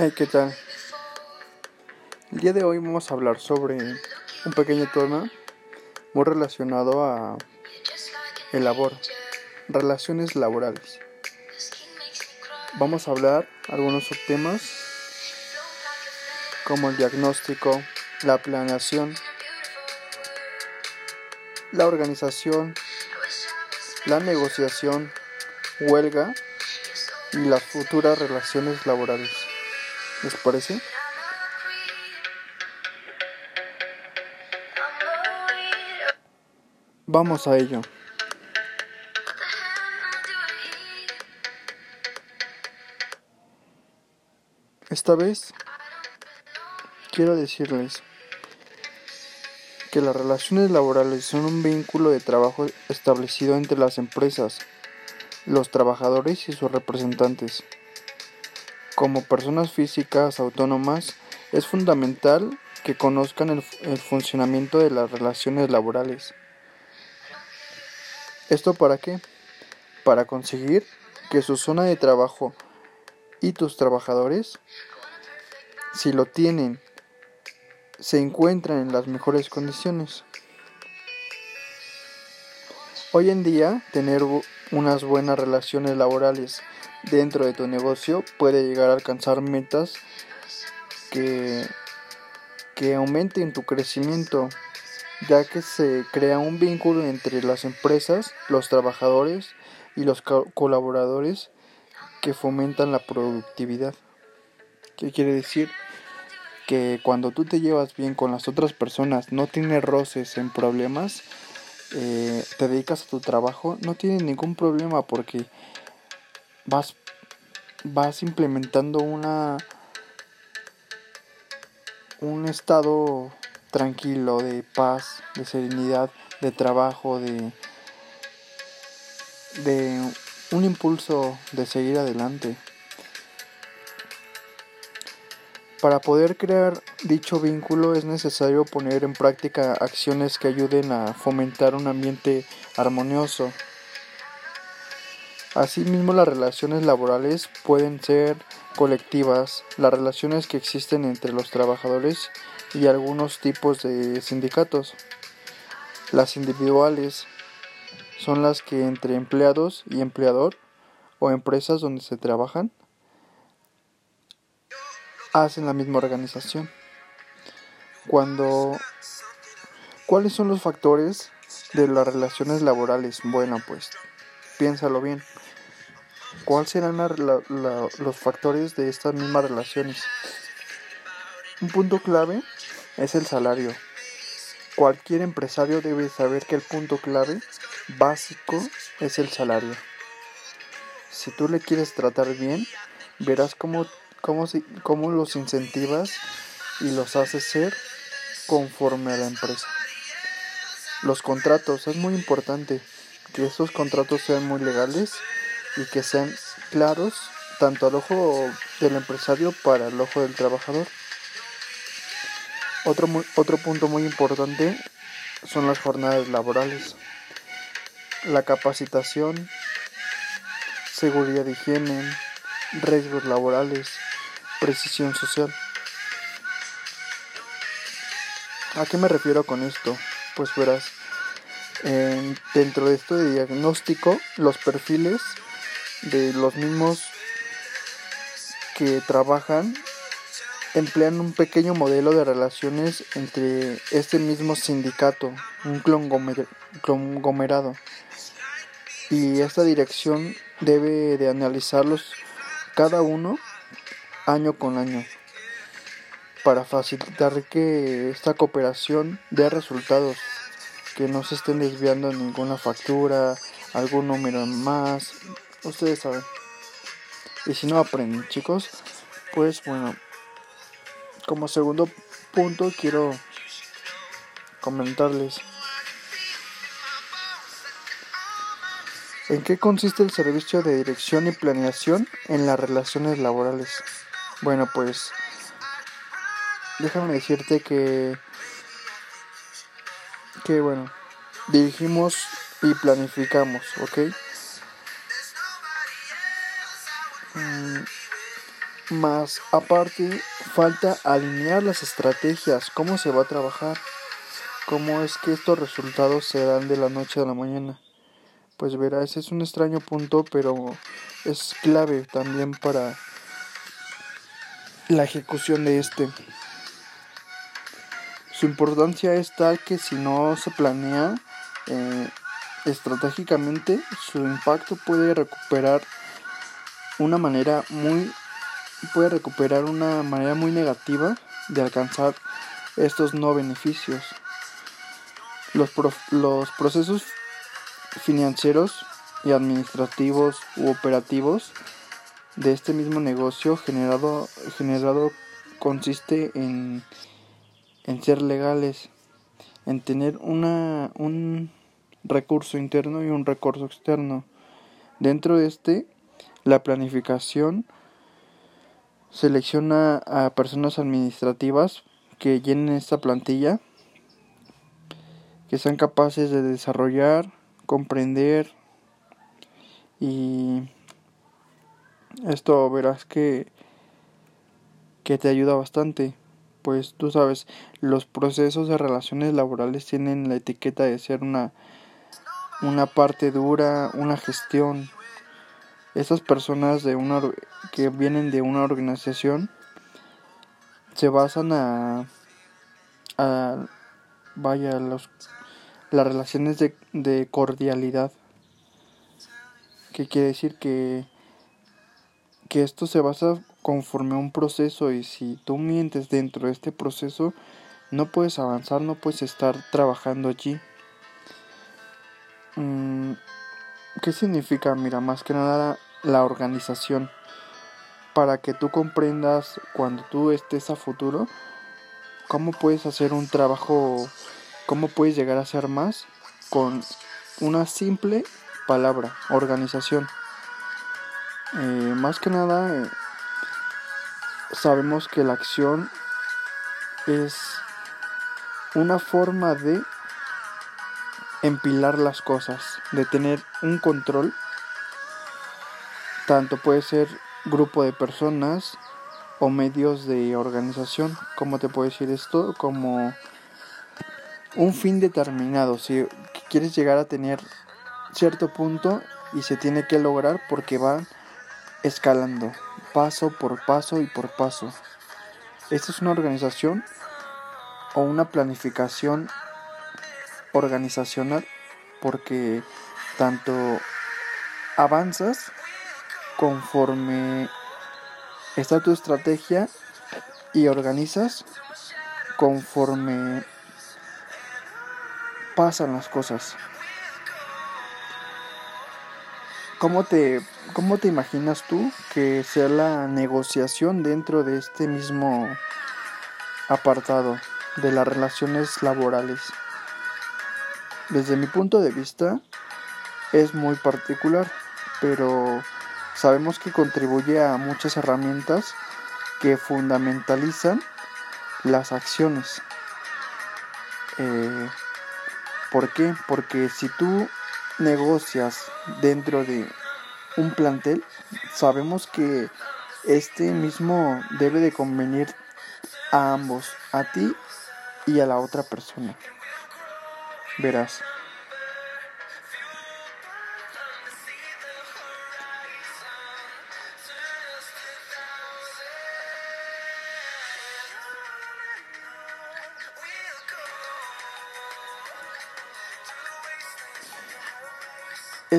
Hey, ¿qué tal? El día de hoy vamos a hablar sobre un pequeño tema muy relacionado a el labor, relaciones laborales. Vamos a hablar algunos subtemas como el diagnóstico, la planeación, la organización, la negociación, huelga y las futuras relaciones laborales. ¿Les parece? Vamos a ello. Esta vez quiero decirles que las relaciones laborales son un vínculo de trabajo establecido entre las empresas, los trabajadores y sus representantes. Como personas físicas autónomas, es fundamental que conozcan el, funcionamiento de las relaciones laborales. ¿Esto para qué? Para conseguir que su zona de trabajo y tus trabajadores, si lo tienen, se encuentran en las mejores condiciones. Hoy en día, tener unas buenas relaciones laborales dentro de tu negocio puede llegar a alcanzar metas que, que aumenten tu crecimiento, ya que se crea un vínculo entre las empresas, los trabajadores y los colaboradores que fomentan la productividad. ¿Qué quiere decir? Que cuando tú te llevas bien con las otras personas, no tienes roces en problemas, eh, te dedicas a tu trabajo, no tienes ningún problema porque vas, vas implementando una un estado tranquilo de paz, de serenidad, de trabajo, de de un impulso de seguir adelante. Para poder crear dicho vínculo es necesario poner en práctica acciones que ayuden a fomentar un ambiente armonioso, Asimismo, las relaciones laborales pueden ser colectivas, las relaciones que existen entre los trabajadores y algunos tipos de sindicatos. Las individuales son las que entre empleados y empleador o empresas donde se trabajan hacen la misma organización. Cuando ¿Cuáles son los factores de las relaciones laborales? Bueno, pues piénsalo bien. ¿Cuáles serán los factores de estas mismas relaciones? Un punto clave es el salario. Cualquier empresario debe saber que el punto clave básico es el salario. Si tú le quieres tratar bien, verás cómo, cómo, cómo los incentivas y los haces ser conforme a la empresa. Los contratos, es muy importante que estos contratos sean muy legales y que sean claros tanto al ojo del empresario para el ojo del trabajador. Otro, otro punto muy importante son las jornadas laborales, la capacitación, seguridad de higiene, riesgos laborales, precisión social. ¿A qué me refiero con esto? Pues verás, dentro de esto de diagnóstico, los perfiles de los mismos que trabajan emplean un pequeño modelo de relaciones entre este mismo sindicato, un conglomerado. Y esta dirección debe de analizarlos cada uno año con año para facilitar que esta cooperación dé resultados, que no se estén desviando ninguna factura, algún número más, ustedes saben. Y si no aprenden, chicos, pues bueno, como segundo punto quiero comentarles en qué consiste el servicio de dirección y planeación en las relaciones laborales. Bueno, pues déjame decirte que que bueno, dirigimos y planificamos, ¿ok? Más aparte, falta alinear las estrategias, cómo se va a trabajar, cómo es que estos resultados se dan de la noche a la mañana. Pues verá, ese es un extraño punto, pero es clave también para la ejecución de este. Su importancia es tal que si no se planea eh, estratégicamente, su impacto puede recuperar una manera muy puede recuperar una manera muy negativa de alcanzar estos no beneficios. Los, los procesos financieros y administrativos u operativos de este mismo negocio generado, generado consiste en, en ser legales, en tener una, un recurso interno y un recurso externo. Dentro de este, la planificación selecciona a personas administrativas que llenen esta plantilla, que sean capaces de desarrollar, comprender y esto verás que que te ayuda bastante. Pues tú sabes los procesos de relaciones laborales tienen la etiqueta de ser una una parte dura una gestión estas personas de una que vienen de una organización se basan a, a vaya los las relaciones de, de cordialidad que quiere decir que que esto se basa conforme a un proceso y si tú mientes dentro de este proceso no puedes avanzar no puedes estar trabajando allí mm, ¿Qué significa? Mira, más que nada la organización para que tú comprendas cuando tú estés a futuro cómo puedes hacer un trabajo, cómo puedes llegar a ser más con una simple palabra, organización. Eh, más que nada, eh, sabemos que la acción es una forma de empilar las cosas, de tener un control tanto puede ser grupo de personas o medios de organización. ¿Cómo te puedo decir esto? Como un fin determinado. Si quieres llegar a tener cierto punto y se tiene que lograr porque va escalando paso por paso y por paso. Esta es una organización o una planificación organizacional porque tanto avanzas conforme está tu estrategia y organizas conforme pasan las cosas. ¿Cómo te, ¿Cómo te imaginas tú que sea la negociación dentro de este mismo apartado de las relaciones laborales? Desde mi punto de vista es muy particular, pero sabemos que contribuye a muchas herramientas que fundamentalizan las acciones. Eh, ¿Por qué? Porque si tú negocias dentro de un plantel, sabemos que este mismo debe de convenir a ambos, a ti y a la otra persona. Verás.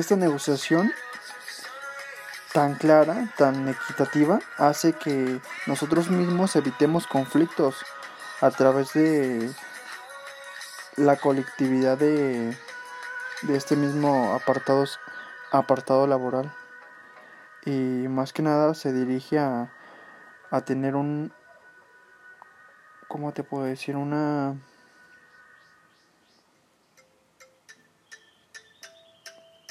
Esta negociación tan clara, tan equitativa, hace que nosotros mismos evitemos conflictos a través de la colectividad de, este mismo apartado, apartado laboral. Y más que nada se dirige a, a tener un, ¿cómo te puedo decir? Una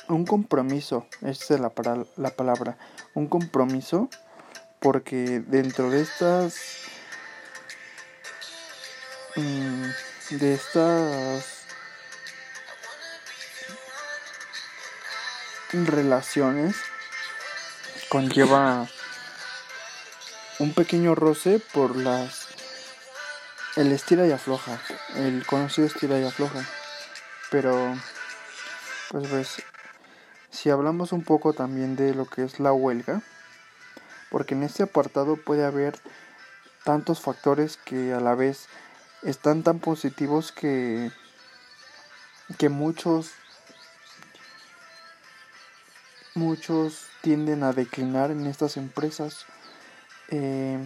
un compromiso, esa es la, la palabra, un compromiso, porque dentro de estas mm, de estas relaciones conlleva un pequeño roce por las el estira y afloja, el conocido estira y afloja. Pero pues pues si hablamos un poco también de lo que es la huelga, porque en este apartado puede haber tantos factores que a la vez están tan positivos que que muchos muchos tienden a declinar en estas empresas. Eh,